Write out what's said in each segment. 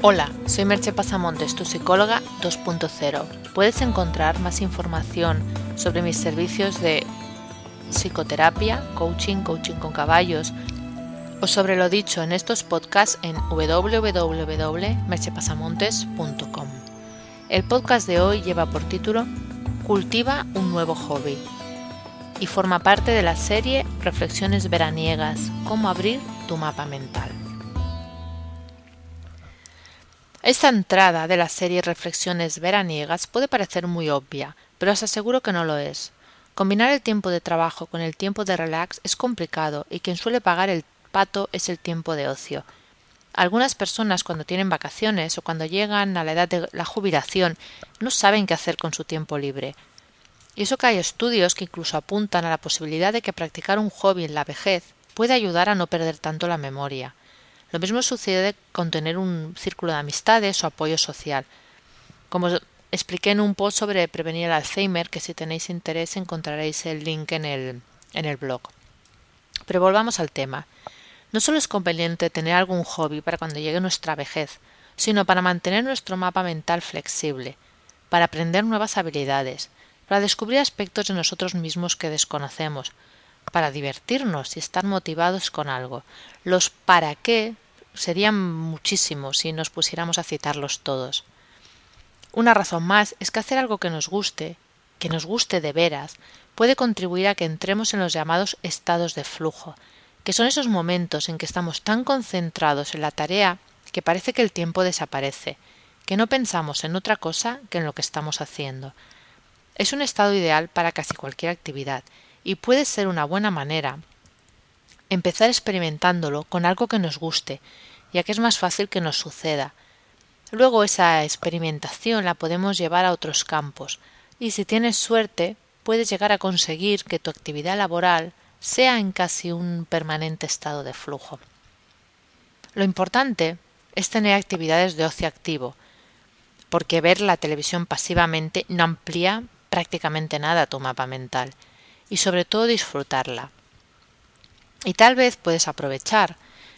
Hola, soy Merche Pasamontes, tu psicóloga 2.0. Puedes encontrar más información sobre mis servicios de psicoterapia, coaching, coaching con caballos o sobre lo dicho en estos podcasts en www.merchepasamontes.com. El podcast de hoy lleva por título Cultiva un nuevo hobby y forma parte de la serie Reflexiones veraniegas, cómo abrir tu mapa mental. Esta entrada de la serie Reflexiones veraniegas puede parecer muy obvia, pero os aseguro que no lo es. Combinar el tiempo de trabajo con el tiempo de relax es complicado y quien suele pagar el pato es el tiempo de ocio. Algunas personas cuando tienen vacaciones o cuando llegan a la edad de la jubilación no saben qué hacer con su tiempo libre. Y eso que hay estudios que incluso apuntan a la posibilidad de que practicar un hobby en la vejez puede ayudar a no perder tanto la memoria. Lo mismo sucede con tener un círculo de amistades o apoyo social. Como expliqué en un post sobre prevenir el Alzheimer, que si tenéis interés encontraréis el link en el, en el blog. Pero volvamos al tema. No solo es conveniente tener algún hobby para cuando llegue nuestra vejez, sino para mantener nuestro mapa mental flexible, para aprender nuevas habilidades, para descubrir aspectos de nosotros mismos que desconocemos, para divertirnos y estar motivados con algo. Los para qué serían muchísimos si nos pusiéramos a citarlos todos. Una razón más es que hacer algo que nos guste, que nos guste de veras, puede contribuir a que entremos en los llamados estados de flujo, que son esos momentos en que estamos tan concentrados en la tarea que parece que el tiempo desaparece, que no pensamos en otra cosa que en lo que estamos haciendo. Es un estado ideal para casi cualquier actividad y puede ser una buena manera empezar experimentándolo con algo que nos guste, ya que es más fácil que nos suceda. Luego esa experimentación la podemos llevar a otros campos, y si tienes suerte, puedes llegar a conseguir que tu actividad laboral sea en casi un permanente estado de flujo. Lo importante es tener actividades de ocio activo, porque ver la televisión pasivamente no amplía prácticamente nada tu mapa mental y sobre todo disfrutarla. Y tal vez puedes aprovechar,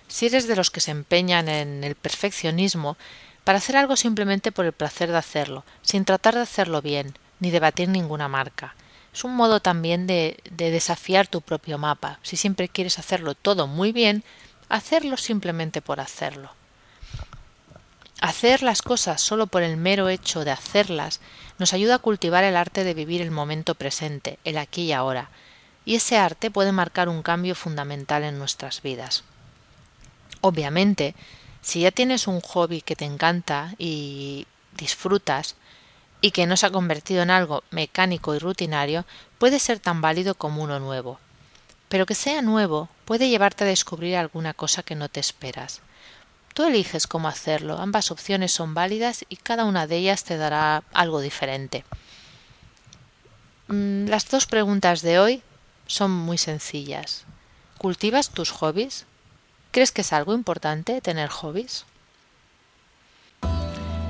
si eres de los que se empeñan en el perfeccionismo, para hacer algo simplemente por el placer de hacerlo, sin tratar de hacerlo bien, ni de batir ninguna marca. Es un modo también de, de desafiar tu propio mapa. Si siempre quieres hacerlo todo muy bien, hacerlo simplemente por hacerlo. Hacer las cosas solo por el mero hecho de hacerlas nos ayuda a cultivar el arte de vivir el momento presente, el aquí y ahora, y ese arte puede marcar un cambio fundamental en nuestras vidas. Obviamente, si ya tienes un hobby que te encanta y disfrutas, y que no se ha convertido en algo mecánico y rutinario, puede ser tan válido como uno nuevo. Pero que sea nuevo puede llevarte a descubrir alguna cosa que no te esperas. Tú eliges cómo hacerlo, ambas opciones son válidas y cada una de ellas te dará algo diferente. Mm, las dos preguntas de hoy son muy sencillas. ¿Cultivas tus hobbies? ¿Crees que es algo importante tener hobbies?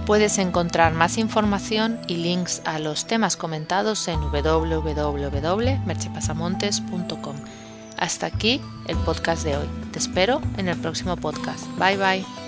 Puedes encontrar más información y links a los temas comentados en www.merchepasamontes.com. Hasta aquí el podcast de hoy. Te espero en el próximo podcast. Bye bye.